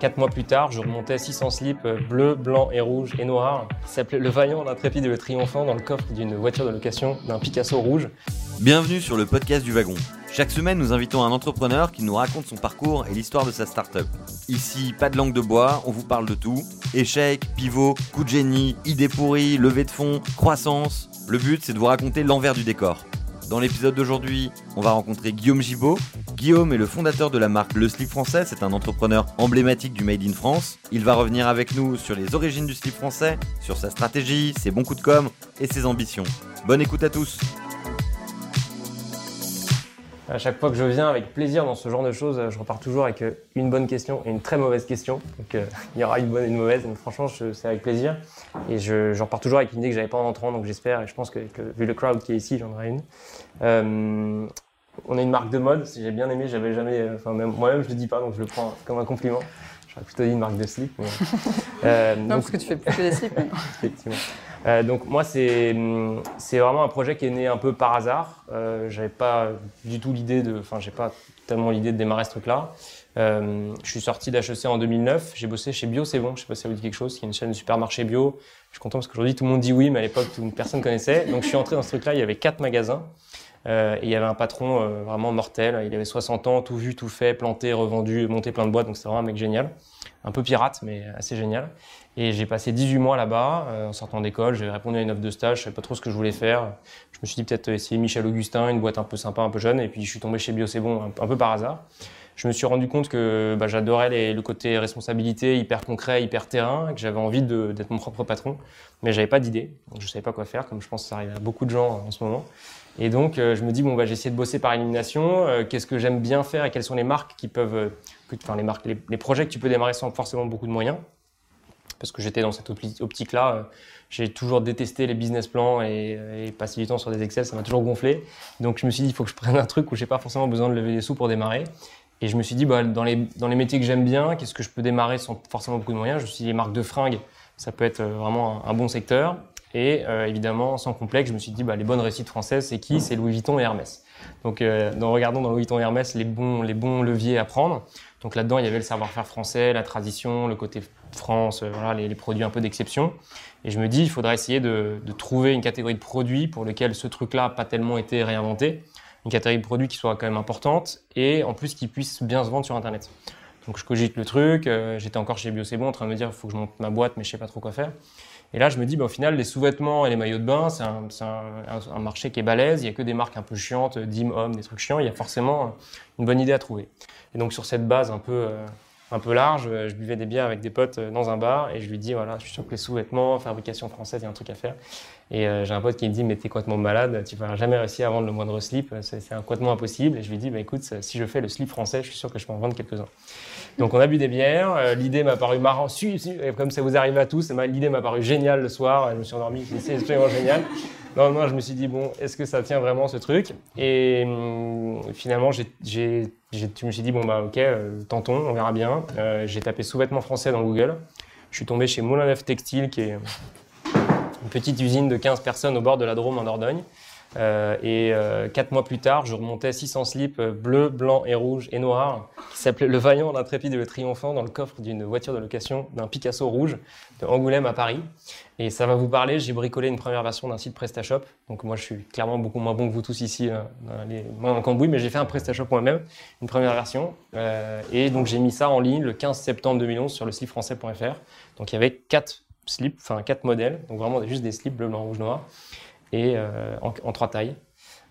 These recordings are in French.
Quatre mois plus tard, je remontais 600 slips euh, bleus, blancs et rouges et noirs qui s'appelaient Le Vaillant, l'Intrépide et le Triomphant dans le coffre d'une voiture de location d'un Picasso rouge. Bienvenue sur le podcast du wagon. Chaque semaine, nous invitons un entrepreneur qui nous raconte son parcours et l'histoire de sa start-up. Ici, pas de langue de bois, on vous parle de tout. Échecs, pivots, coup de génie, idées pourries, levée de fonds, croissance. Le but, c'est de vous raconter l'envers du décor. Dans l'épisode d'aujourd'hui, on va rencontrer Guillaume Gibaud. Guillaume est le fondateur de la marque Le Slip Français, c'est un entrepreneur emblématique du Made in France. Il va revenir avec nous sur les origines du slip français, sur sa stratégie, ses bons coups de com' et ses ambitions. Bonne écoute à tous À chaque fois que je viens avec plaisir dans ce genre de choses, je repars toujours avec euh, une bonne question et une très mauvaise question. Donc euh, il y aura une bonne et une mauvaise, mais franchement, c'est avec plaisir. Et je, je, repars toujours avec une idée que j'avais pas en entrant, donc j'espère, et je pense que, vu le crowd qui est ici, j'en aurai une. Euh, on est une marque de mode, si j'ai bien aimé, j'avais jamais, enfin même moi-même je le dis pas, donc je le prends comme un compliment. J'aurais plutôt dit une marque de slip. Mais, euh, non, parce que tu fais plus que des slips. Effectivement. Euh, donc moi, c'est c'est vraiment un projet qui est né un peu par hasard. Euh, J'avais pas du tout l'idée de, enfin, j'ai pas tellement l'idée de démarrer ce truc-là. Euh, je suis sorti d'HEC en 2009. J'ai bossé chez Bio, c'est bon. Je sais pas si ça vous dit quelque chose. qui est une chaîne de supermarché bio. Je suis content parce qu'aujourd'hui tout le monde dit oui, mais à l'époque personne connaissait. Donc je suis entré dans ce truc-là. Il y avait quatre magasins. Euh, et il y avait un patron euh, vraiment mortel. Il avait 60 ans, tout vu, tout fait, planté, revendu, monté plein de boîtes. Donc c'était vraiment un mec génial. Un peu pirate, mais assez génial. Et j'ai passé 18 mois là-bas, euh, en sortant d'école. J'ai répondu à une offre de stage. Je savais pas trop ce que je voulais faire. Je me suis dit peut-être essayer Michel Augustin, une boîte un peu sympa, un peu jeune. Et puis je suis tombé chez Bio C'est Bon un, peu par hasard. Je me suis rendu compte que bah, j'adorais le côté responsabilité, hyper concret, hyper terrain, que j'avais envie d'être mon propre patron, mais j'avais pas d'idée. Donc je savais pas quoi faire, comme je pense que ça arrive à beaucoup de gens en ce moment. Et donc, euh, je me dis, bon, bah, j'ai essayé de bosser par élimination. Euh, qu'est-ce que j'aime bien faire et quelles sont les marques qui peuvent, euh, enfin, les marques, les, projets que tu peux démarrer sans forcément beaucoup de moyens? Parce que j'étais dans cette optique-là. j'ai toujours détesté les business plans et, et, passer du temps sur des Excel, ça m'a toujours gonflé. Donc, je me suis dit, il faut que je prenne un truc où j'ai pas forcément besoin de lever des sous pour démarrer. Et je me suis dit, bah, dans, les, métiers que j'aime bien, qu'est-ce que je peux démarrer sans forcément beaucoup de moyens? Je me suis dit, les marques de fringues, ça peut être vraiment un, bon secteur. Et euh, évidemment, sans complexe, je me suis dit, bah, les bonnes réussites françaises, c'est qui? C'est Louis Vuitton et Hermès. Donc, euh, en regardant dans Louis Vuitton et Hermès les bons, les bons leviers à prendre. Donc là-dedans, il y avait le savoir-faire français, la tradition, le côté France, euh, voilà, les, produits un peu d'exception. Et je me dis, il faudrait essayer de, trouver une catégorie de produits pour lesquels ce truc-là n'a pas tellement été réinventé. Une catégorie de produits qui soit quand même importante et en plus qui puisse bien se vendre sur Internet. Donc je cogite le truc, euh, j'étais encore chez Bio en train de me dire, il faut que je monte ma boîte, mais je sais pas trop quoi faire. Et là, je me dis, bah, au final, les sous-vêtements et les maillots de bain, c'est un, marché qui est balèze. Il y a que des marques un peu chiantes, Dim, des trucs chiants. Il y a forcément une bonne idée à trouver. Et donc, sur cette base un peu, euh, un peu large, je buvais des bières avec des potes euh, dans un bar et je lui dis, voilà, je suis sûr que les sous-vêtements, fabrication française, il y a un truc à faire. Et euh, j'ai un pote qui me dit, mais t'es complètement malade, tu vas jamais réussir à vendre le moindre slip, c'est complètement impossible. Et je lui dis, bah, écoute, si je fais le slip français, je suis sûr que je peux en vendre quelques-uns. Donc on a bu des bières, euh, l'idée m'a paru marrant, si, comme ça vous arrive à tous, l'idée m'a paru géniale le soir, je me suis endormi, c'est absolument génial. Non, non, je me suis dit, bon, est-ce que ça tient vraiment ce truc? Et hum, finalement, j'ai, je me suis dit, bon, bah ok, euh, tentons, on verra bien. Euh, j'ai tapé sous-vêtements français dans Google. Je suis tombé chez Moulin Neuf Textile, qui est petite usine de 15 personnes au bord de la Drôme en Dordogne. Euh, et euh, quatre mois plus tard, je remontais 600 slips euh, bleus, blancs et rouges et noirs qui s'appelaient Le Vaillant, l'Intrépide et le Triomphant dans le coffre d'une voiture de location d'un Picasso rouge de Angoulême à Paris. Et ça va vous parler, j'ai bricolé une première version d'un site PrestaShop. Donc moi, je suis clairement beaucoup moins bon que vous tous ici dans, les, le cambouis, mais j'ai fait un PrestaShop moi-même, une première version. Euh, et donc j'ai mis ça en ligne le 15 septembre 2011 sur le slipfrançais.fr. Donc il y avait quatre slips, enfin quatre modèles, donc vraiment juste des slips bleu, blanc, rouge, noir. Et euh, en, trois tailles.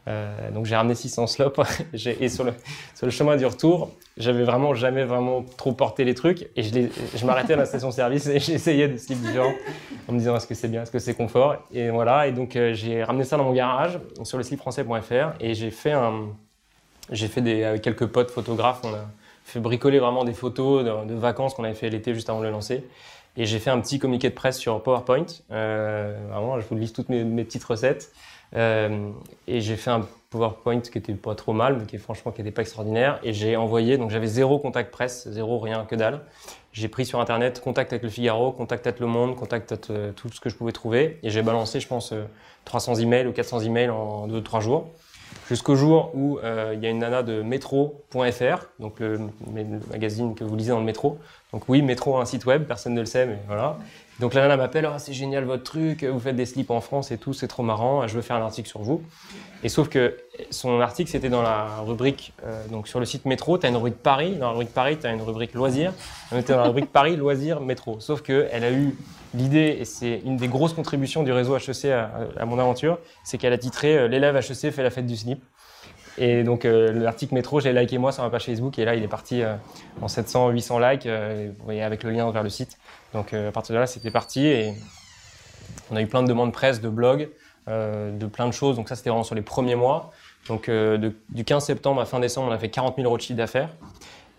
Euh, donc j'ai ramené 600 slops et sur le, chemin du retour, j'avais vraiment jamais vraiment trop porté les trucs. Et je, m'arrêtais à la station-service et j'essayais des slips différents en me disant est-ce que c'est bien, est-ce que c'est confort? Et voilà. Et donc euh, j'ai ramené ça dans mon garage sur le slipfrançais.fr et j'ai fait un j'ai fait avec quelques potes photographes. On a fait bricoler vraiment des photos de, de vacances qu'on avait fait l'été juste avant de le lancer et j'ai fait un petit communiqué de presse sur PowerPoint. Euh, vraiment, je vous lise toutes mes, petites recettes. Euh, et j'ai fait un PowerPoint qui était pas trop mal, mais qui franchement qui était pas extraordinaire. Et j'ai envoyé, donc j'avais zéro contact presse, zéro rien, que dalle. J'ai pris sur internet contact avec le Figaro, contact avec Le Monde, contact avec euh, tout ce que je pouvais trouver. Et j'ai balancé, je pense, 300 euh, emails ou 400 emails en 2-3 jours. Jusqu'au jour où euh, il y a une nana de métro.fr, donc le, magazine que vous lisez dans le métro. Donc oui, métro a un site web, personne ne le sait, mais voilà. Donc la nana m'appelle, oh, c'est génial votre truc, vous faites des slips en France et tout, c'est trop marrant, je veux faire un article sur vous. Et sauf que son article, c'était dans la rubrique, euh, donc sur le site métro, tu as une rubrique Paris, dans la rubrique Paris, tu as une rubrique loisirs, on était dans la rubrique Paris, loisirs, métro. Sauf qu'elle a eu l'idée, et c'est une des grosses contributions du réseau HEC à, mon aventure, c'est qu'elle a titré euh, L'élève HEC fait la fête du slip. Et donc euh, l'article métro, j'ai liké moi sur ma page Facebook, et là il est parti en 700, 800 likes, vous voyez, avec le lien vers le site. Donc à partir de là, c'était parti, et on a eu plein de demandes presse, de blogs, de plein de choses. Donc ça, c'était vraiment sur les premiers mois. Donc euh, du 15 septembre à fin décembre, on a fait 40 000 euros de chiffre d'affaires.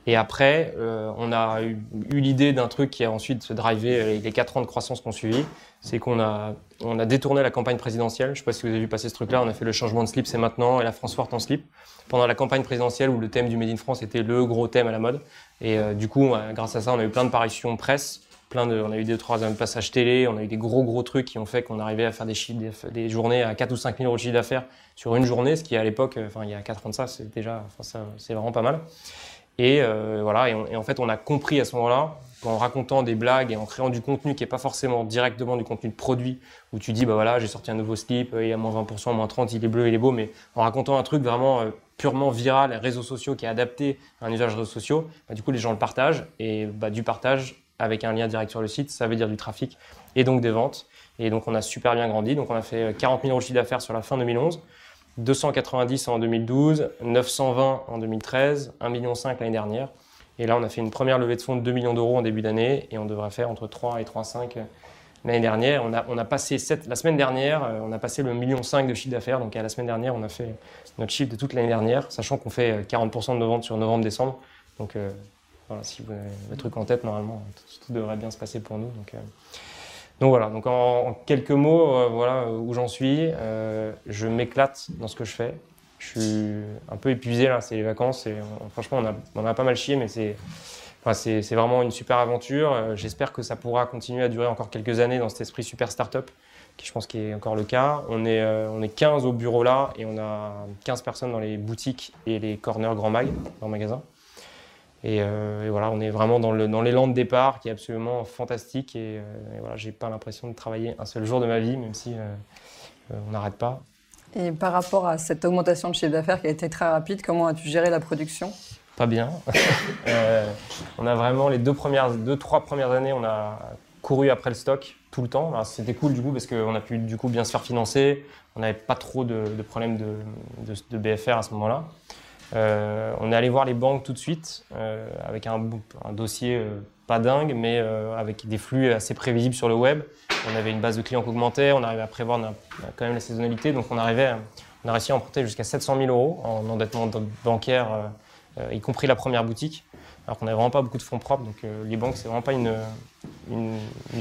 Et après, euh, on a eu, l'idée d'un truc qui a ensuite se drivé les 4 ans de croissance qu'on suivi. C'est qu'on a, on a détourné la campagne présidentielle. Je ne sais pas si vous avez vu passer ce truc-là. On a fait le changement de slip, c'est maintenant, et la France forte en slip. Pendant la campagne présidentielle où le thème du Made in France était le gros thème à la mode. Et euh, du coup, grâce à ça, on a eu plein de parutions presse plein de, on a eu des trois passages télé, on a eu des gros gros trucs qui ont fait qu'on arrivait à faire des, chiffres, des, journées à 4 ou 5 000 euros de chiffre d'affaires sur une journée, ce qui à l'époque, euh, enfin il y a 4 ans de ça, c'est déjà, enfin, c'est vraiment pas mal. Et euh, voilà, et, en fait on a compris à ce moment-là qu'en racontant des blagues et en créant du contenu qui est pas forcément directement du contenu de produit, où tu dis bah voilà j'ai sorti un nouveau slip, il y a moins 20%, moins 30, il est bleu, il est beau, mais en racontant un truc vraiment euh, purement viral, réseaux sociaux qui est adapté à un usage réseaux sociaux, bah, du coup les gens le partagent et bah, du partage avec un lien direct sur le site, ça veut dire du trafic et donc des ventes. Et donc on a super bien grandi. Donc on a fait 40 000 euros de chiffre d'affaires sur la fin 2011, 290 en 2012, 920 en 2013, 1,5 million l'année dernière. Et là on a fait une première levée de fonds de 2 millions d'euros en début d'année et on devrait faire entre 3 et 3,5 l'année dernière. On a, on a passé la semaine dernière, euh, on a passé le million 5 de chiffre d'affaires. Donc à la semaine dernière, on a fait notre chiffre de toute l'année dernière, sachant qu'on fait 40% de nos ventes sur novembre-décembre. Donc euh, voilà, si vous avez le truc en tête, normalement, tout, devrait bien se passer pour nous. Euh, donc voilà, donc en, quelques mots, euh, voilà où j'en suis. Euh, je m'éclate dans ce que je fais. Je suis un peu épuisé là, c'est les vacances. Et, franchement, on a, a, pas mal chié, mais c'est vraiment une super aventure. J'espère que ça pourra continuer à durer encore quelques années dans cet esprit super start-up, qui je pense qui est encore le cas. On est, on est 15 au bureau là et on a 15 personnes dans les boutiques et les corners Grand Mag, dans le magasin. Euh, et, voilà, on est vraiment dans l'élan de départ qui est absolument fantastique. Et, euh, voilà, j'ai pas l'impression de travailler un seul jour de ma vie, même si euh, on n'arrête pas. Et par rapport à cette augmentation de chiffre d'affaires qui a été très rapide, comment as-tu géré la production? Pas bien. on a vraiment les deux premières, deux trois premières années, on a couru après le stock tout le temps. C'était cool du coup parce qu'on a pu du coup bien se faire financer. On n'avait pas trop de, problèmes de, de BFR à ce moment-là. Euh, on est allé voir les banques tout de suite euh, avec un, dossier euh, pas dingue, mais avec des flux assez prévisibles sur le web. On avait une base de clients qui augmentait, on arrivait à prévoir quand même la saisonnalité, donc on arrivait, on a réussi à emprunter jusqu'à 700 000 euros en endettement bancaire, y compris la première boutique, alors qu'on n'avait vraiment pas beaucoup de fonds propres. Donc les banques, c'est vraiment pas une,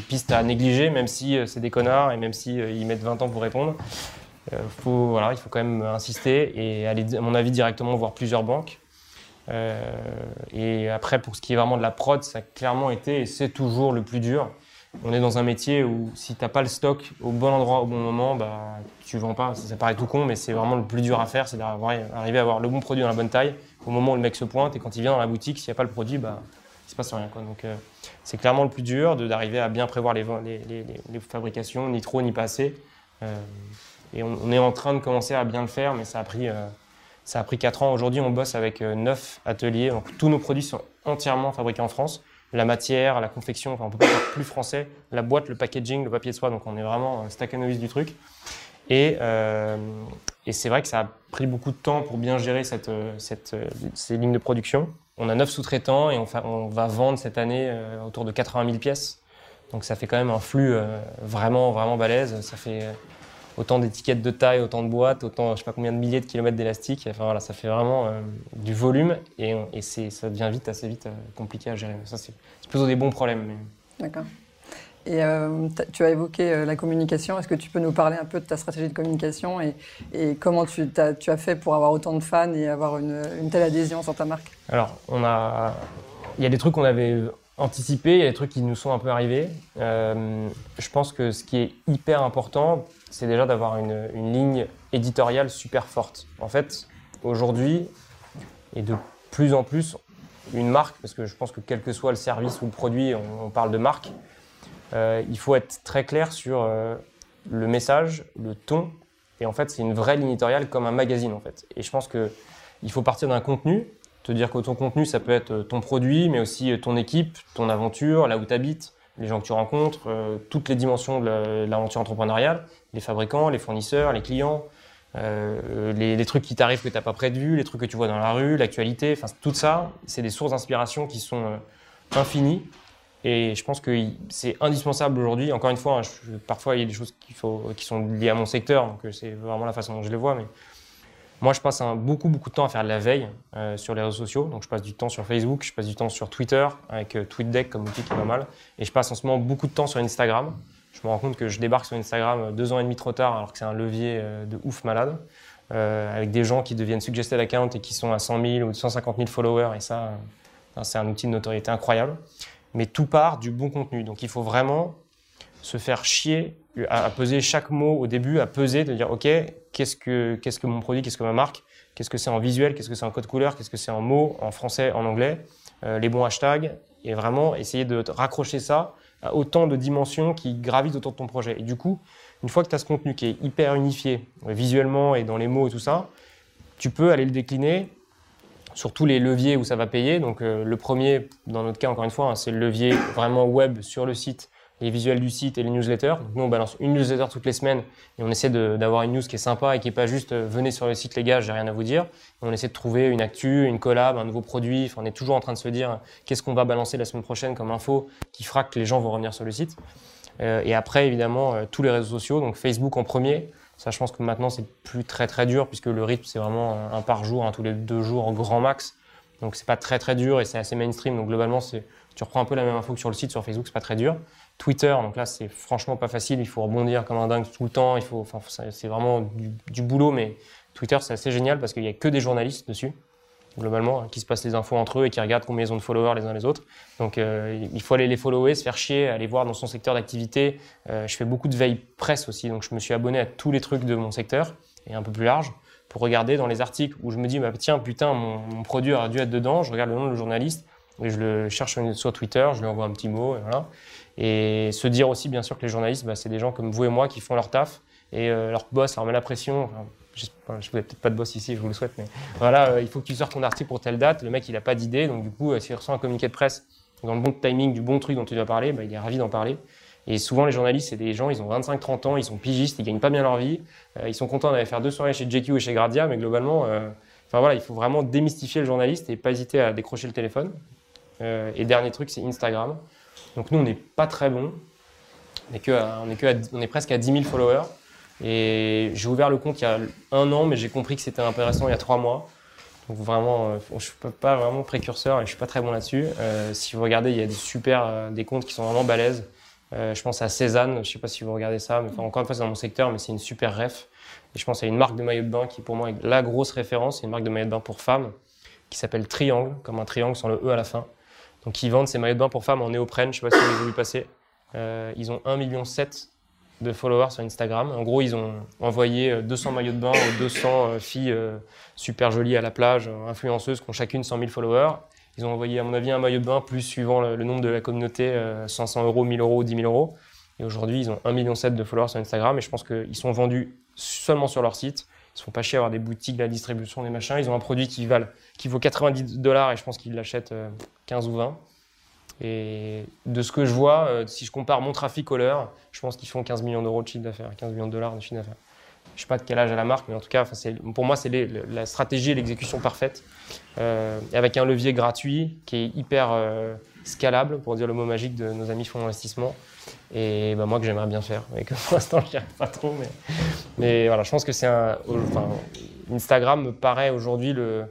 piste à négliger, même si c'est des connards et même s'ils ils mettent 20 ans pour répondre. Euh, faut, voilà, il faut quand même insister et aller, à mon avis, directement voir plusieurs banques. Euh, et après, pour ce qui est vraiment de la prod, ça a clairement été et c'est toujours le plus dur. On est dans un métier où si tu n'as pas le stock au bon endroit au bon moment, bah, tu vends pas. Ça, paraît tout con, mais c'est vraiment le plus dur à faire, c'est d'arriver à avoir le bon produit dans la bonne taille au moment où le mec se pointe. Et quand il vient dans la boutique, s'il n'y a pas le produit, bah, il se passe rien. Donc, euh, c'est clairement le plus dur d'arriver à bien prévoir les, les, les, fabrications, ni trop ni pas assez. Et on, est en train de commencer à bien le faire, mais ça a pris, euh, ça a pris 4 ans. Aujourd'hui, on bosse avec 9 euh, ateliers. Donc, tous nos produits sont entièrement fabriqués en France. La matière, la confection, enfin, on peut pas faire plus français. La boîte, le packaging, le papier de soie, donc on est vraiment euh, stack novice du truc. Et, et c'est vrai que ça a pris beaucoup de temps pour bien gérer cette, cette, ces lignes de production. On a 9 sous-traitants et on, on, va vendre cette année autour de 80 000 pièces. Donc ça fait quand même un flux vraiment, vraiment balèze. Ça fait autant d'étiquettes de taille, autant de boîtes, autant je sais pas combien de milliers de kilomètres d'élastique. Enfin voilà, ça fait vraiment euh, du volume et, et ça devient vite, assez vite euh, compliqué à gérer. Ça, c'est plutôt des bons problèmes. D'accord. Et euh, tu as évoqué la communication. Est-ce que tu peux nous parler un peu de ta stratégie de communication et, et comment tu as, tu as, fait pour avoir autant de fans et avoir une, une telle adhésion sur ta marque? Alors, on a, il y a des trucs qu'on avait anticipés, il y a des trucs qui nous sont un peu arrivés. je pense que ce qui est hyper important, c'est déjà d'avoir une, ligne éditoriale super forte. En fait, aujourd'hui, et de plus en plus, une marque, parce que je pense que quel que soit le service ou le produit, on, parle de marque, euh, il faut être très clair sur euh, le message, le ton, et en fait, c'est une vraie ligne éditoriale comme un magazine, en fait. Et je pense qu'il faut partir d'un contenu, te dire que ton contenu, ça peut être ton produit, mais aussi ton équipe, ton aventure, là où tu habites, les gens que tu rencontres, euh, toutes les dimensions de l'aventure entrepreneuriale, les fabricants, les fournisseurs, les clients, euh, les, trucs qui t'arrivent que tu n'as pas prévu, les trucs que tu vois dans la rue, l'actualité, enfin tout ça, c'est des sources d'inspiration qui sont euh, infinies. Et je pense que c'est indispensable aujourd'hui. Encore une fois, hein, parfois il y a des choses qui sont liées à mon secteur, donc c'est vraiment la façon dont je les vois. Mais moi, je passe beaucoup, beaucoup de temps à faire de la veille euh, sur les réseaux sociaux. Donc, je passe du temps sur Facebook, je passe du temps sur Twitter avec euh, TweetDeck comme outil qui pas mal. Et je passe en ce moment beaucoup de temps sur Instagram. Je me rends compte que je débarque sur Instagram euh, deux ans et demi trop tard, alors que c'est un levier de ouf malade. avec des gens qui deviennent suggested account et qui sont à 100 000 ou 150 000 followers. Et ça, c'est un outil de notoriété incroyable. Mais tout part du bon contenu. Donc, il faut vraiment se faire chier à, peser chaque mot au début, à peser, de dire OK, qu'est-ce que, mon produit, qu'est-ce que ma marque, qu'est-ce que c'est en visuel, qu'est-ce que c'est en code couleur, qu'est-ce que c'est en mots, en français, en anglais, euh, les bons hashtags, et vraiment essayer de raccrocher ça à autant de dimensions qui gravitent autour de ton projet. Et du coup, une fois que tu as ce contenu qui est hyper unifié, euh, visuellement et dans les mots et tout ça, tu peux aller le décliner sur tous les leviers où ça va payer. Donc euh, le premier, dans notre cas encore une fois, hein, c'est le levier vraiment web sur le site les visuels du site et les newsletters. Donc nous, on balance une newsletter toutes les semaines et on essaie d'avoir une news qui est sympa et qui n'est pas juste euh, venez sur le site les gars, j'ai rien à vous dire. On essaie de trouver une actu, une collab, un nouveau produit. Enfin, on est toujours en train de se dire qu'est-ce qu'on va balancer la semaine prochaine comme info qui fera que les gens vont revenir sur le site. Euh, et après, évidemment, euh, tous les réseaux sociaux. Donc Facebook en premier. Ça, je pense que maintenant, c'est plus très très dur puisque le rythme, c'est vraiment un par jour, tous les deux jours, grand max. Donc c'est pas très très dur et c'est assez mainstream. Donc globalement, c'est tu reprends un peu la même info que sur le site sur Facebook, c'est pas très dur. Twitter, donc là, c'est franchement pas facile. Il faut rebondir comme un dingue tout le temps. Il faut, c'est vraiment du, boulot, mais Twitter, c'est assez génial parce qu'il y a que des journalistes dessus, globalement, hein, qui se passent les infos entre eux et qui regardent combien ils ont de followers les uns les autres. Donc, euh, il faut aller les follower, se faire chier, aller voir dans son secteur d'activité. Euh, je fais beaucoup de veille presse aussi, donc je me suis abonné à tous les trucs de mon secteur et un peu plus large pour regarder dans les articles où je me dis, bah, tiens, putain, mon, mon produit aurait dû être dedans. Je regarde le nom du journaliste et je le cherche sur Twitter, je lui envoie un petit mot, et voilà. Et se dire aussi, bien sûr, que les journalistes, bah, c'est des gens comme vous et moi qui font leur taf, et euh, leur boss leur met la pression. je ne vous peut-être pas de boss ici, je vous le souhaite, mais voilà, euh, il faut que tu sortes ton article pour telle date. Le mec, il n'a pas d'idée, donc du coup, euh, s'il reçoit un communiqué de presse dans le bon timing du bon truc dont tu dois parler, bah, il est ravi d'en parler. Et souvent, les journalistes, c'est des gens, ils ont 25-30 ans, ils sont pigistes, ils gagnent pas bien leur vie, ils sont contents d'aller faire deux soirées chez JQ et chez Gradia, mais globalement, enfin voilà, il faut vraiment démystifier le journaliste et pas hésiter à décrocher le téléphone. Et dernier truc, c'est Instagram. Donc nous, on n'est pas très bon. On est, presque à 10 000 followers. Et j'ai ouvert le compte il y a un an, mais j'ai compris que c'était intéressant il y a trois mois. Donc vraiment, euh, je ne suis pas vraiment précurseur et je ne suis pas très bon là-dessus. Euh, si vous regardez, il y a des super des comptes qui sont vraiment balèzes. je pense à Cézanne, je ne sais pas si vous regardez ça, mais encore une fois, c'est dans mon secteur, mais c'est une super ref. Et je pense à une marque de maillot de bain qui, pour moi, est la grosse référence. C'est une marque de maillot de bain pour femmes qui s'appelle Triangle, comme un triangle sans le E à la fin. Donc ils vendent ces maillots de bain pour femmes en néoprène, je ne sais pas si vous avez vu passer. Euh, ils ont 1,7 million de followers sur Instagram. En gros, ils ont envoyé 200 euh, maillots de bain aux 200 euh, filles super jolies à la plage, influenceuses, qui ont chacune 100 000 followers. Ils ont envoyé, à mon avis, un maillot de bain, plus suivant le, nombre de la communauté, 500 euros, 1000 euros, 10 000 euros. Et aujourd'hui, ils ont 1,7 million de followers sur Instagram. Et je pense qu'ils sont vendus seulement sur leur site. Ils ne sont pas chiés à avoir des boutiques, de la distribution, des machins. Ils ont un produit qui, vaut 90 dollars et je pense qu'ils l'achètent 15 ou 20. Et de ce que je vois, euh, si je compare mon trafic au leur, je pense qu'ils font 15 millions d'euros de chiffre d'affaires, 15 millions de dollars de chiffre d'affaires. Je ne sais pas de quel âge a la marque, mais en tout cas, pour moi, c'est la stratégie et l'exécution parfaite, euh, avec un levier gratuit qui est hyper euh, scalable, pour dire le mot magique de nos amis fonds d'investissement, et bah, moi que j'aimerais bien faire, mais que pour l'instant, je n'y arrive pas trop. Mais, voilà, je pense que c'est un. Instagram me paraît aujourd'hui le,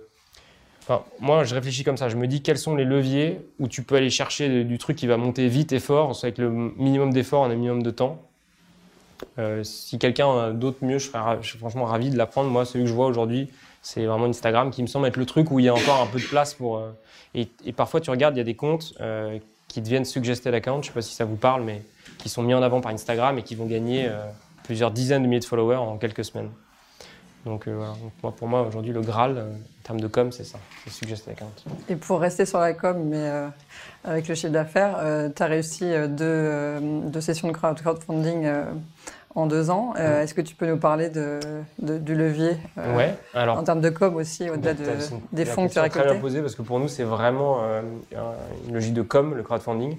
moi, je réfléchis comme ça. Je me dis quels sont les leviers où tu peux aller chercher du truc qui va monter vite et fort, avec le minimum d'effort en un minimum de temps. Euh, si quelqu'un a d'autres mieux, je serais, franchement ravi de l'apprendre. Moi, celui que je vois aujourd'hui, c'est vraiment Instagram qui me semble être le truc où il y a encore un peu de place pour. Euh, et, parfois, tu regardes, il y a des comptes euh, qui deviennent suggested account. Je ne sais pas si ça vous parle, mais qui sont mis en avant par Instagram et qui vont gagner plusieurs dizaines de milliers de followers en quelques semaines. Donc, voilà. moi, pour moi, aujourd'hui, le Graal, en termes de com, c'est ça. C'est Suggest Account. Et pour rester sur la com, mais avec le chiffre d'affaires, tu as réussi deux, deux, sessions de crowdfunding en deux ans. Euh, est-ce que tu peux nous parler de, du levier euh, ouais, alors, en termes de com aussi, au-delà des fonds que tu as récoltés très bien parce que pour nous, c'est vraiment euh, une logique de com, le crowdfunding.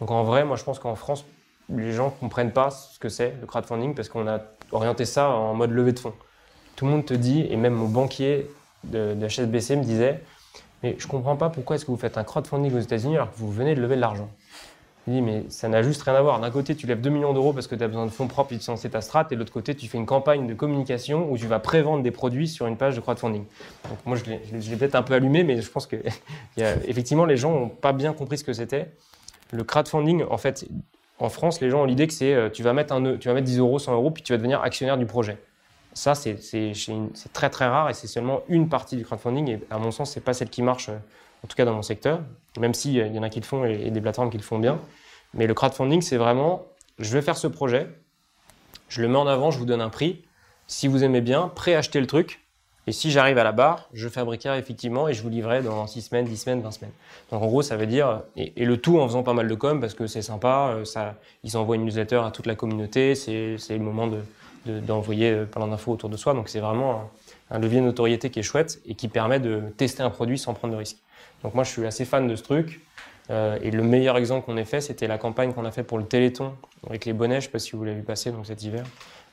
Donc en vrai, moi je pense qu'en France, les gens ne comprennent pas ce que c'est le crowdfunding parce qu'on a orienté ça en mode levée de fonds. Tout le monde te dit, et même mon banquier de, de HSBC me disait, mais je ne comprends pas pourquoi est-ce que vous faites un crowdfunding aux États-Unis alors que vous venez de lever de l'argent? Il dit, mais ça n'a juste rien à voir. D'un côté, tu lèves 2 millions d'euros parce que tu as besoin de fonds propres et tu lancer ta strat, et de l'autre côté, tu fais une campagne de communication où tu vas prévendre des produits sur une page de crowdfunding. Donc moi, je l'ai peut-être un peu allumé, mais je pense que effectivement, les gens n'ont pas bien compris ce que c'était. Le crowdfunding, en fait, en France, les gens ont l'idée que c'est euh, tu vas mettre un, tu vas mettre 10 euros, 100 euros, puis tu vas devenir actionnaire du projet. Ça, c'est très très rare et c'est seulement une partie du crowdfunding. Et à mon sens, c'est pas celle qui marche euh, en tout cas dans mon secteur, même s'il y en a qui le font et, des plateformes qui le font bien. Mais le crowdfunding, c'est vraiment, je vais faire ce projet, je le mets en avant, je vous donne un prix. Si vous aimez bien, préachetez le truc. Et si j'arrive à la barre, je fabriquerai effectivement et je vous livrerai dans 6 semaines, 10 semaines, 20 semaines. Donc en gros, ça veut dire, et, le tout en faisant pas mal de com parce que c'est sympa, euh, ça, ils envoient une newsletter à toute la communauté, c'est le moment d'envoyer de, plein d'infos autour de soi. Donc c'est vraiment un, un, levier de notoriété qui est chouette et qui permet de tester un produit sans prendre de risques. Donc moi, je suis assez fan de ce truc. Euh, et le meilleur exemple qu'on ait fait, c'était la campagne qu'on a fait pour le Téléthon avec les bonnets. Je ne sais pas si vous l'avez vu passer cet hiver,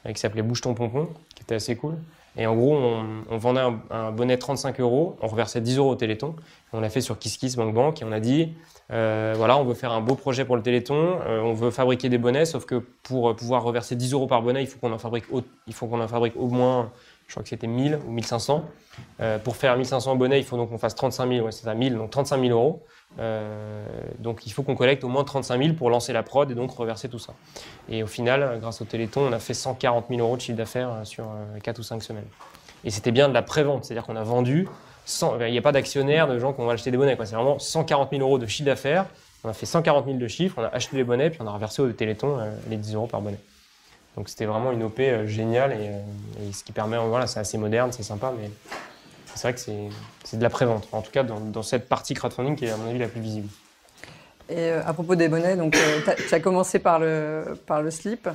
qui s'appelait Bouge ton pompon, qui était assez cool. Et en gros, on, vendait un, bonnet 35 euros, on reversait 10 euros au Téléthon. On l'a fait sur KissKiss Bank Bank et on a dit euh, voilà, on veut faire un beau projet pour le Téléthon, euh, on veut fabriquer des bonnets, sauf que pour pouvoir reverser 10 euros par bonnet, il faut qu'on en fabrique, il faut qu'on en fabrique au moins je crois que c'était 1000 ou 1500. Euh, pour faire 1500 bonnets, il faut donc qu'on fasse 35 000, ouais, c'est ça, 1000, donc 35 000 euros. Euh, donc il faut qu'on collecte au moins 35 000 pour lancer la prod et donc reverser tout ça. Et au final, grâce au Téléthon, on a fait 140 000 euros de chiffre d'affaires euh, sur 4 ou 5 semaines. Et c'était bien de la prévente, c'est-à-dire qu'on a vendu, il n'y a pas d'actionnaires, de gens qui vont acheter des bonnets, c'est vraiment 140 000 euros de chiffre d'affaires. On a fait 140 000 de chiffre, on a acheté les bonnets, puis on a reversé au Téléthon les 10 euros par bonnet. Donc c'était vraiment une OP euh, géniale euh, et, ce qui permet, voilà, c'est assez moderne, c'est sympa, mais c'est vrai que c'est de la prévente. En tout cas, dans, cette partie crowdfunding qui est à mon avis la plus visible. Et euh, à propos des bonnets, donc tu as commencé par le slip,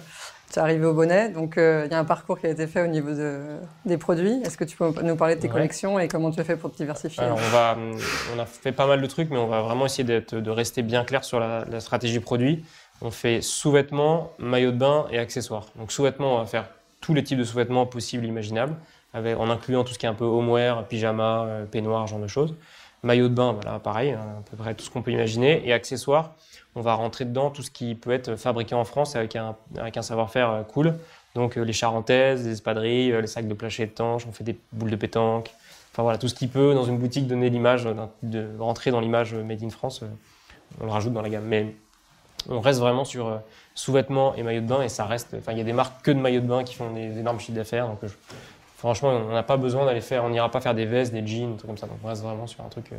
tu es arrivé au bonnet, donc il y a un parcours qui a été fait au niveau de, des produits. Est-ce que tu peux nous parler de tes collections et comment tu as fait pour te diversifier on, va, on a fait pas mal de trucs, mais on va vraiment essayer de rester bien clair sur la, la stratégie produit on fait sous-vêtements, maillot de bain et accessoires. Donc sous-vêtements, on va faire tous les types de sous-vêtements possibles, imaginables, avec, en incluant tout ce qui est un peu homeware, pyjama, euh, peignoir, genre de choses. Maillot de bain, voilà, pareil, hein, à peu près tout ce qu'on peut imaginer. Et accessoires, on va rentrer dedans tout ce qui peut être fabriqué en France avec un, savoir-faire euh, cool. Donc euh, les charentaises, les espadrilles, les sacs de plage étanches, on fait des boules de pétanque. Enfin voilà, tout ce qui peut dans une boutique donner l'image, de rentrer dans l'image Made in France, on le rajoute dans la gamme. Mais on reste vraiment sur euh, sous-vêtements et maillots de bain et ça reste. Enfin, il y a des marques que de maillots de bain qui font des énormes chiffres d'affaires. Donc, euh, franchement, on n'a pas besoin d'aller faire. On n'ira pas faire des vestes, des jeans, des trucs comme ça. Donc, on reste vraiment sur un truc euh,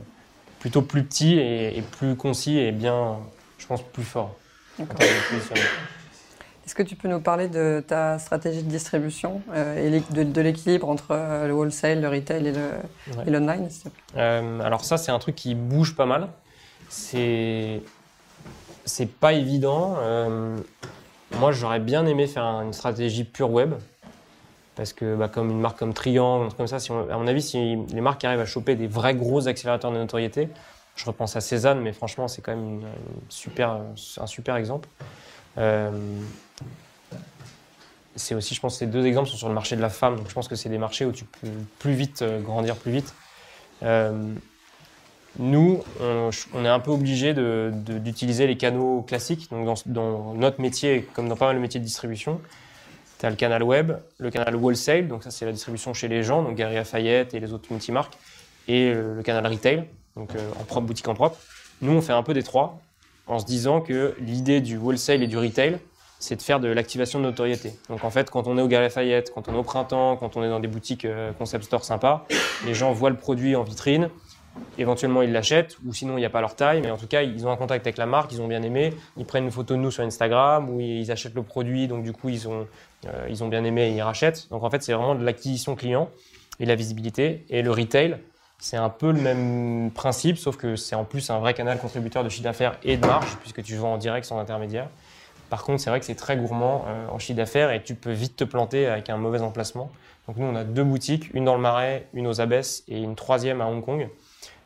plutôt plus petit et, plus concis et bien, je pense, plus fort. Est-ce que tu peux nous parler de ta stratégie de distribution et de, l'équilibre entre le wholesale, le retail et l'online Alors ça, c'est un truc qui bouge pas mal. C'est c'est pas évident. Euh, moi, j'aurais bien aimé faire une stratégie pure web. Parce que, bah, comme une marque comme Triangle, comme ça, à mon avis, si les marques arrivent à choper des vrais gros accélérateurs de notoriété, je repense à Cézanne, mais franchement, c'est quand même un super exemple. Euh, c'est aussi, je pense, ces deux exemples sont sur le marché de la femme. Donc, je pense que c'est des marchés où tu peux plus vite euh, grandir plus vite. Nous, on, est un peu obligé d'utiliser les canaux classiques. Donc dans, notre métier, comme dans pas mal de métiers de distribution, tu as le canal web, le canal wholesale, donc ça c'est la distribution chez les gens, donc Gary Lafayette et les autres multimarques, et le, canal retail, donc euh, en propre, boutique en propre. Nous, on fait un peu des trois, en se disant que l'idée du wholesale et du retail, c'est de faire de l'activation de notoriété. Donc en fait, quand on est au Gary Lafayette, quand on est au printemps, quand on est dans des boutiques euh, concept store sympas, les gens voient le produit en vitrine, éventuellement ils l'achètent, ou sinon il n'y a pas leur taille, mais en tout cas ils ont un contact avec la marque, ils ont bien aimé, ils prennent une photo de nous sur Instagram, ou ils achètent le produit, donc du coup ils ont, euh, ils ont bien aimé et ils rachètent. Donc en fait c'est vraiment de l'acquisition client et la visibilité. Et le retail, c'est un peu le même principe, sauf que c'est en plus un vrai canal contributeur de chiffre d'affaires et de marge, puisque tu vends en direct sans intermédiaire. Par contre, c'est vrai que c'est très gourmand euh, en chiffre d'affaires et tu peux vite te planter avec un mauvais emplacement. Donc nous, on a deux boutiques, une dans le Marais, une aux Abbesses et une troisième à Hong Kong.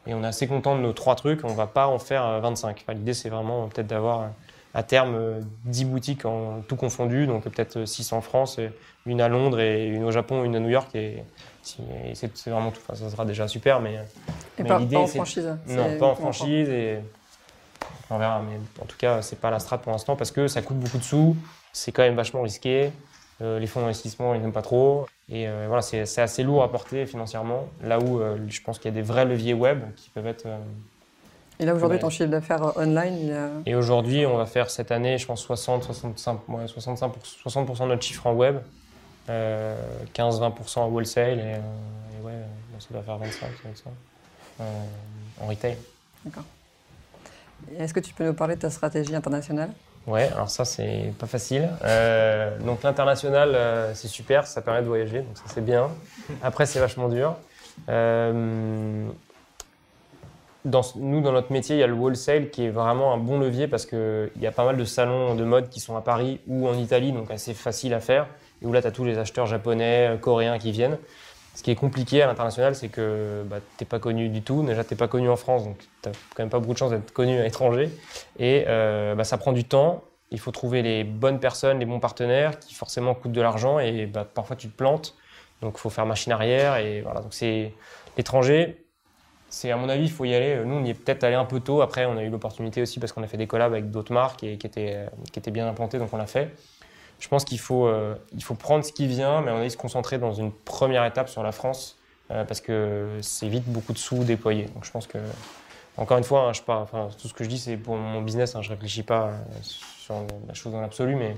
Et on est assez content de nos trois trucs. On va pas en faire 25. Euh, L'idée, c'est vraiment peut-être d'avoir euh, à terme 10 boutiques en tout confondu, donc peut-être 6 en France, une à Londres et une au Japon, une à New York. Et, c'est vraiment tout. Enfin, ça sera déjà super, mais, et pas, en franchise. Non, pas en franchise. Et on verra, mais en tout cas, c'est pas la strat pour l'instant parce que ça coûte beaucoup de sous. C'est quand même vachement risqué. Euh, les fonds d'investissement, ils n'aiment pas trop. Et euh, voilà, c'est assez lourd à porter financièrement. Là où euh, je pense qu'il y a des vrais leviers web qui peuvent être. et là, aujourd'hui, ton chiffre d'affaires online Et aujourd'hui, on va faire cette année, je pense, 60, 65, 65 60 de notre chiffre en web, 15-20% en wholesale, et, ouais, ça doit faire 25, ça, en retail. D'accord. Est-ce que tu peux nous parler de ta stratégie internationale? Ouais, alors ça c'est pas facile. Euh, donc l'international euh, c'est super, ça permet de voyager, donc ça c'est bien. Après c'est vachement dur. Euh, nous dans notre métier il y a le wholesale qui est vraiment un bon levier parce qu'il y a pas mal de salons de mode qui sont à Paris ou en Italie, donc assez facile à faire. Et où là tu as tous les acheteurs japonais, coréens qui viennent. Ce qui est compliqué à l'international, c'est que bah, tu n'es pas connu du tout. Déjà, tu n'es pas connu en France, donc tu n'as quand même pas beaucoup de chance d'être connu à l'étranger. Et euh, bah, ça prend du temps. Il faut trouver les bonnes personnes, les bons partenaires qui forcément coûtent de l'argent et bah, parfois tu te plantes. Donc il faut faire machine arrière. Et voilà, donc c'est l'étranger. C'est à mon avis, il faut y aller. Nous, on y est peut-être allé un peu tôt. Après, on a eu l'opportunité aussi parce qu'on a fait des collabs avec d'autres marques et qui étaient, qui étaient bien implantées, donc on l'a fait je pense qu'il faut, euh, il faut prendre ce qui vient, mais on va se concentrer dans une première étape sur la France, euh, parce que c'est vite beaucoup de sous déployés. Donc je pense que, encore une fois, hein, je pas, tout ce que je dis, c'est pour mon business, hein, je ne réfléchis pas euh, sur la chose dans l'absolu, mais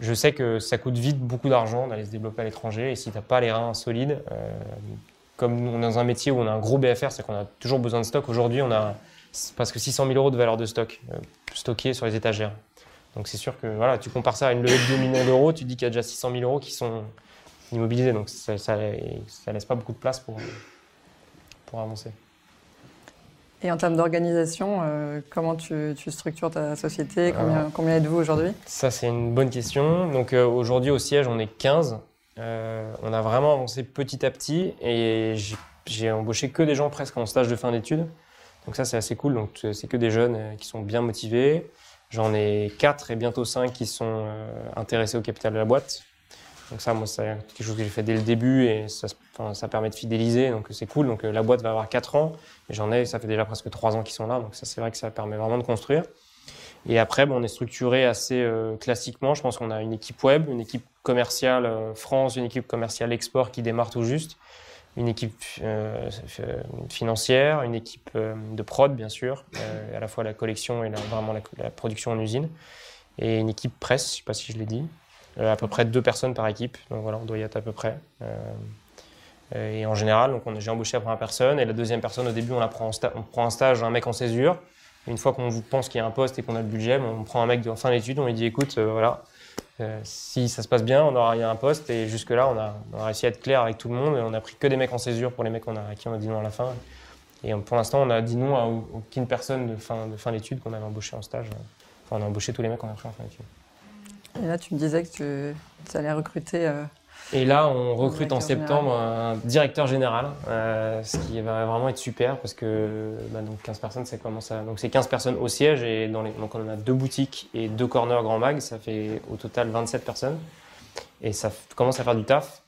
je sais que ça coûte vite beaucoup d'argent d'aller se développer à l'étranger, et si tu n'as pas les reins solides, comme on est dans un métier où on a un gros BFR, c'est qu'on a toujours besoin de stock. Aujourd'hui, on a presque 600 000 euros de valeur de stock stocké sur les étagères. Donc c'est sûr que voilà, tu compares ça à une levée de 2 millions d'euros, tu dis qu'il y a déjà 600 000 euros qui sont immobilisés. Donc ça, ne laisse pas beaucoup de place pour, pour avancer. Et en termes d'organisation, euh, comment tu, structures ta société? Combien, combien êtes-vous aujourd'hui? Ça, c'est une bonne question. Donc euh, aujourd'hui, au siège, on est 15. Euh, on a vraiment avancé petit à petit et j'ai embauché que des gens presque en stage de fin d'études. Donc ça, c'est assez cool. Donc c'est que des jeunes qui sont bien motivés. J'en ai 4 et bientôt 5 qui sont euh, intéressés au capital de la boîte. Donc ça, moi, c'est quelque chose que j'ai fait dès le début et ça, ça permet de fidéliser, donc c'est cool. Donc euh, la boîte va avoir 4 ans et j'en ai, ça fait déjà presque 3 ans qu'ils sont là, donc ça, c'est vrai que ça permet vraiment de construire. Et après, bon, on est structuré assez euh, classiquement. Je pense qu'on a une équipe web, une équipe commerciale France, une équipe commerciale export qui démarre tout juste une équipe euh, financière, une équipe euh, de prod, bien sûr, euh, à la fois la collection et vraiment la, production en usine, et une équipe presse, je ne sais pas si je l'ai dit, à peu près deux personnes par équipe, donc voilà, on doit y être à peu près. et en général, j'ai embauché la première personne, et la deuxième personne, au début, on, la prend, on prend un stage, un mec en césure. Une fois qu'on pense qu'il y a un poste et qu'on a le budget, on prend un mec de fin d'études, on lui dit écoute, voilà, euh, si ça se passe bien, on aura, un poste et jusque-là, on a, réussi à être clair avec tout le monde on a pris que des mecs en césure pour les mecs a, à qui on a dit non à la fin. Et pour l'instant, on a dit non à aucune personne de fin, de fin qu'on avait embauché en stage. On a embauché tous les mecs qu'on a pris en fin d'études. Et là, tu me disais que tu, allais recruter euh, et là, on recrute en septembre un directeur général, euh, ce qui va vraiment être super parce que bah, donc 15 personnes, ça commence à. Donc c'est 15 personnes au siège et dans les... donc on a deux boutiques et deux corners Grand Mag, ça fait au total 27 personnes. Et ça commence à faire du taf.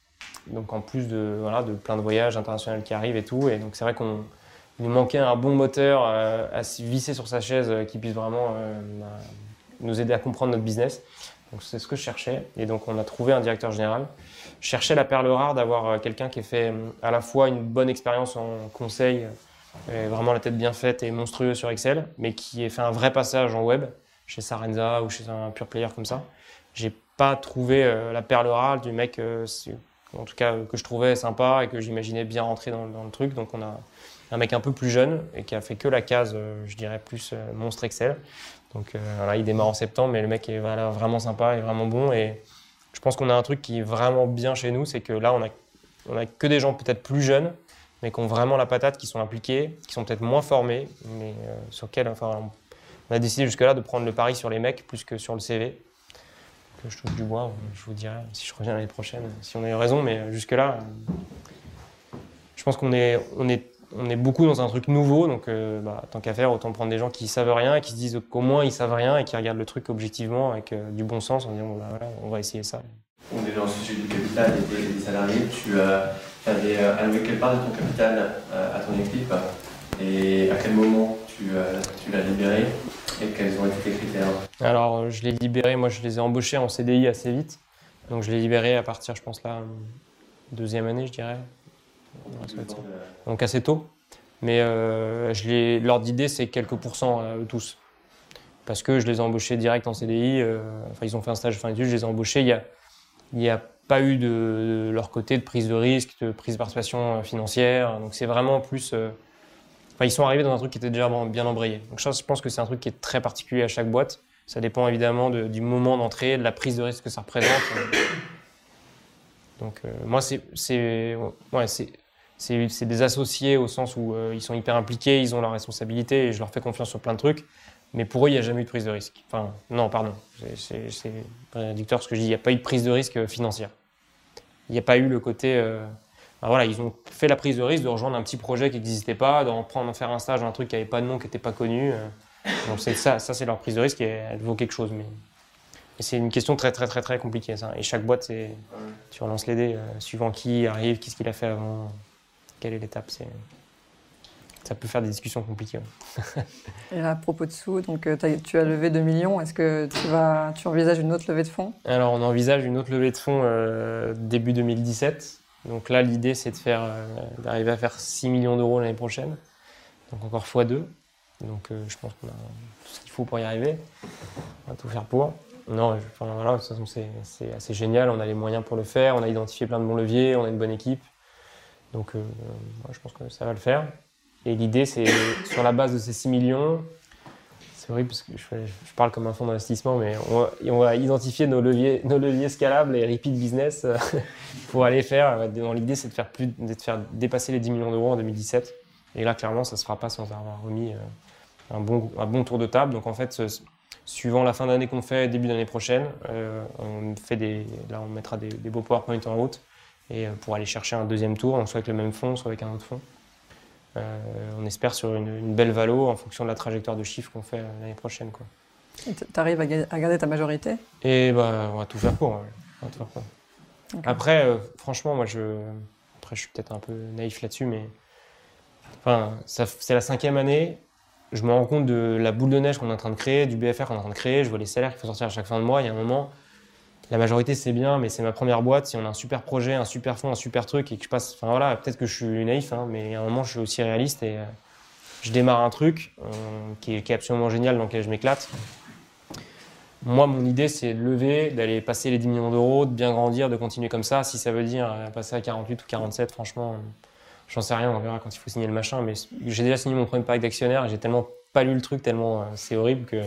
Donc en plus de, voilà, de plein de voyages internationaux qui arrivent et tout. Et donc c'est vrai qu'on nous manquait un bon moteur euh, à visser sur sa chaise euh, qui puisse vraiment bah, nous aider à comprendre notre business. C'est ce que je cherchais. Et donc on a trouvé un directeur général je cherchais la perle rare d'avoir euh, quelqu'un qui ait fait euh, à la fois une bonne expérience en conseil, euh, vraiment la tête bien faite et monstrueux sur Excel, mais qui ait fait un vrai passage en web, chez Sarenza ou chez un pure player comme ça. J'ai pas trouvé la perle rare du mec en tout cas que je trouvais sympa et que j'imaginais bien rentrer dans, dans, le truc. Donc on a un mec un peu plus jeune et qui a fait que la case, je dirais, plus monstre Excel. Donc voilà, il démarre en septembre, mais le mec est vraiment sympa et vraiment bon. Et je pense qu'on a un truc qui est vraiment bien chez nous, c'est que là, on a, que des gens peut-être plus jeunes, mais qui ont vraiment la patate, qui sont impliqués, qui sont peut-être moins formés, mais sur lesquels, enfin, on a décidé jusque-là de prendre le pari sur les mecs plus que sur le CV. Je touche du bois, je vous dirai si je reviens l'année prochaine, si on a eu raison, mais jusque-là, je pense qu'on est, on est, on est beaucoup dans un truc nouveau, donc euh, bah, tant qu'à faire, autant prendre des gens qui savent rien, qui se disent qu'au moins ils savent rien et qui regardent le truc objectivement avec euh, du bon sens en disant bon, bah, voilà, on va essayer ça. On est dans le sujet du capital et des, salariés. Tu euh, avais alloué quelle part de ton capital à ton équipe et à quel moment tu, tu l'as libéré et quels ont été tes critères? Alors, euh, je l'ai libéré, moi je les ai embauchés en CDI assez vite. Donc je l'ai libéré à partir, je pense là, deuxième année, je dirais. Donc assez tôt. Mais euh, l'ordre d'idée, c'est quelques pourcents à eux tous. Parce que je les ai embauchés direct en CDI. Euh, enfin, ils ont fait un stage de fin d'études, je les ai embauchés. Il n'y a, a pas eu de, leur côté de prise de risque, de prise de participation financière. Donc c'est vraiment plus ils sont arrivés dans un truc qui était déjà bien embrayé. Donc je pense que c'est un truc qui est très particulier à chaque boîte. Ça dépend évidemment du moment d'entrée, de la prise de risque que ça représente. Donc euh, moi, c'est c'est des associés au sens où euh, ils sont hyper impliqués, ils ont leurs responsabilités et je leur fais confiance sur plein de trucs. Mais pour eux, il n'y a jamais eu de prise de risque. Enfin, non, pardon, c'est réducteur ce que je dis. Il n'y a pas eu de prise de risque financière. Il n'y a pas eu le côté. Euh, voilà, ils ont fait la prise de risque de rejoindre un petit projet qui n'existait pas, d'en prendre, faire un stage un truc qui n'avait pas de nom, qui n'était pas connu. Euh. Donc c'est ça, ça c'est leur prise de risque et elle vaut quelque chose. Mais, c'est une question très très très très compliquée. Et chaque boîte, c'est tu relances les dés, suivant qui arrive, qu'est-ce qu'il a fait avant, quelle est l'étape. Ça peut faire des discussions compliquées. et à propos de sous, donc euh, tu as levé 2 millions. Est-ce que tu vas, tu envisages une autre levée de fonds? Alors on envisage une autre levée de fonds début 2017. Donc là, l'idée, c'est de faire, euh, d'arriver à faire 6 millions d'euros l'année prochaine. Donc encore x2. Donc euh, je pense qu'on a tout ce qu'il faut pour y arriver. On va tout faire pour. Non, voilà, de toute façon, c'est assez génial. On a les moyens pour le faire. On a identifié plein de bons leviers. On a une bonne équipe. Donc euh, je pense que ça va le faire. Et l'idée, c'est sur la base de ces 6 millions, c'est horrible parce que je, parle comme un fonds d'investissement, mais on va, identifier nos leviers, nos leviers scalables et repeat business euh, pour aller faire. Euh, l'idée, c'est de faire, plus, de faire dépasser les 10 millions d'euros en 2017. Et là, clairement, ça ne se fera pas sans avoir remis un bon, tour de table. Donc en fait, suivant la fin d'année qu'on fait, début d'année prochaine, on là, on mettra des, des beaux PowerPoint en route et pour aller chercher un deuxième tour, soit avec le même fonds, soit avec un autre fonds. Euh, on espère sur une, belle valo en fonction de la trajectoire de chiffres qu'on fait l'année prochaine. Tu arrives à, garder ta majorité? Et bah, on va tout faire pour. Après, euh, franchement, moi, je, après, je suis peut-être un peu naïf là-dessus, mais enfin, c'est la cinquième année. Je me rends compte de la boule de neige qu'on est en train de créer, du BFR qu'on est en train de créer. Je vois les salaires qu'il faut sortir à chaque fin de mois. Il y a un moment, la majorité c'est bien, mais c'est ma première boîte. Si on a un super projet, un super fond, un super truc et que je passe, enfin voilà, peut-être que je suis naïf, hein, mais à un moment je suis aussi réaliste et euh, je démarre un truc euh, qui, est, absolument génial dans lequel je m'éclate. Moi, mon idée c'est de lever, d'aller passer les 10 millions d'euros, de bien grandir, de continuer comme ça. Si ça veut dire euh, passer à 48 ou 47, franchement, j'en sais rien, on verra quand il faut signer le machin. Mais j'ai déjà signé mon premier pack d'actionnaires et j'ai tellement pas lu le truc, tellement c'est horrible que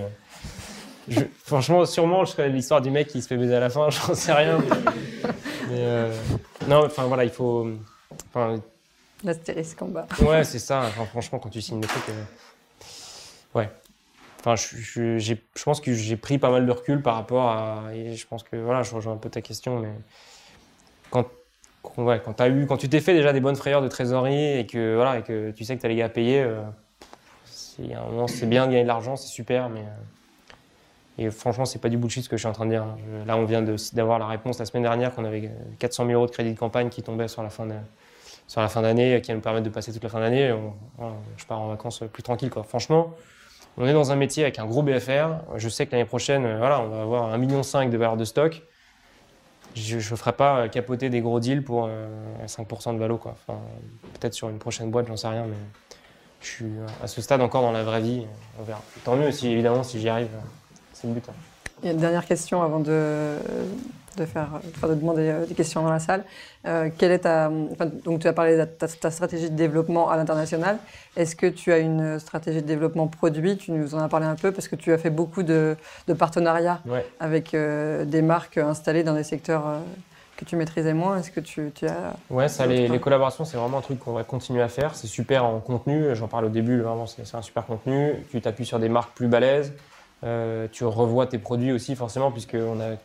franchement, sûrement, je connais l'histoire du mec qui se fait baiser à la fin, j'en sais rien. Mais, euh, non, enfin voilà, il faut. L'astérisque en bas. Ouais, c'est ça. franchement, quand tu signes le truc. Euh, ouais. Enfin, je, je, je pense que j'ai pris pas mal de recul par rapport à. Et je pense que voilà, je rejoins un peu ta question, mais quand, ouais, quand, as eu, quand tu t'es fait déjà des bonnes frayeurs de trésorerie et que, voilà, et que tu sais que tu as les gars à payer, euh, c'est bien de gagner de l'argent, c'est super, mais. Et franchement, c'est pas du bullshit ce que je suis en train de dire. Là, on vient d'avoir la réponse la semaine dernière qu'on avait 400 000 euros de crédit de campagne qui tombaient sur la fin sur la fin d'année, qui nous permettent de passer toute la fin d'année. je pars en vacances plus tranquille. Quoi. Franchement, on est dans un métier avec un gros BFR. Je sais que l'année prochaine, euh, voilà, on va avoir 1,5 million de valeur de stock. Je ne ferai pas capoter des gros deals pour 5% euh, de valo. Enfin, Peut-être sur une prochaine boîte, j'en sais rien, mais je suis à ce stade encore dans la vraie vie. On. Tant mieux, si, évidemment, si j'y arrive. C'est le but. Hein. Et une dernière question avant de, de, faire, de demander des questions dans la salle. quelle est ta, donc tu as parlé de ta, stratégie de développement à l'international. Est-ce que tu as une stratégie de développement produit? Tu nous en as parlé un peu parce que tu as fait beaucoup de, de partenariats avec des marques installées dans des secteurs que tu maîtrisais moins Est-ce que tu, as. Ouais, ça, les, collaborations, c'est vraiment un truc qu'on va continuer à faire. C'est super en contenu. J'en parle au début, vraiment, c'est un super contenu. Tu t'appuies sur des marques plus balèzes. Euh, tu revois tes produits aussi, forcément, puisque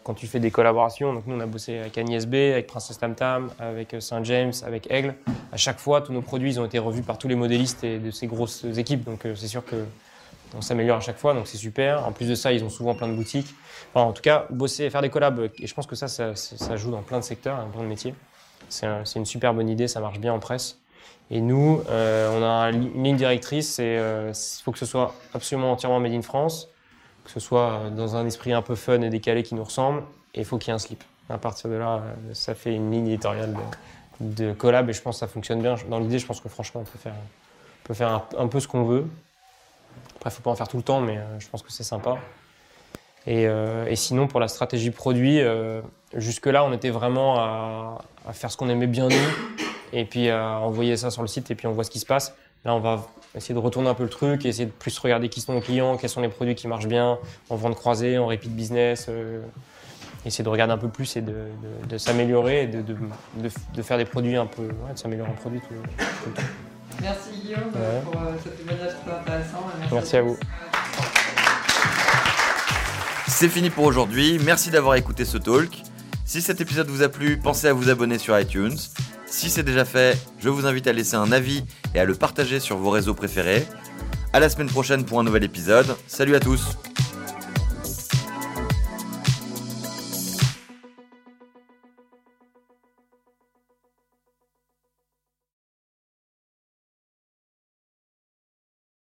quand tu fais des collaborations, donc nous, on a bossé avec Agnès B, avec Princesse Tam Tam, avec Saint James, avec Aigle. À chaque fois, tous nos produits ils ont été revus par tous les modélistes et de ces grosses équipes. Donc, euh, c'est sûr que on s'améliore à chaque fois, donc c'est super. En plus de ça, ils ont souvent plein de boutiques. en tout cas, bosser, faire des collabs, et je pense que ça, ça, joue dans plein de secteurs, dans plein de métiers. C'est une super bonne idée, ça marche bien en presse. Et nous, euh, on a une ligne directrice, il euh, faut que ce soit absolument entièrement made in France, que ce soit euh, dans un esprit un peu fun et décalé qui nous ressemble, et il faut qu'il y ait un slip. À partir de là, ça fait une ligne éditoriale de, collab, et je pense que ça fonctionne bien. Dans l'idée, je pense que franchement, on peut faire, un peu ce qu'on veut. Après, il faut pas en faire tout le temps, mais euh, je pense que c'est sympa. Euh, et, sinon, pour la stratégie produit, euh, jusque-là, on était vraiment à, faire ce qu'on aimait bien nous, et puis à envoyer ça sur le site, et puis on voit ce qui se passe. Là, on va essayer de retourner un peu le truc, essayer de plus regarder qui sont nos clients, quels sont les produits qui marchent bien, en vente croisée, en repeat business, essayer de regarder un peu plus et de, s'améliorer, et de, faire des produits un peu, de s'améliorer en produit tout, tout le temps. Merci Guillaume pour euh, ce témoignage très intéressant. Merci, à vous. C'est fini pour aujourd'hui. Merci d'avoir écouté ce talk. Si cet épisode vous a plu, pensez à vous abonner sur iTunes. Si c'est déjà fait, je vous invite à laisser un avis et à le partager sur vos réseaux préférés. À la semaine prochaine pour un nouvel épisode. Salut à tous.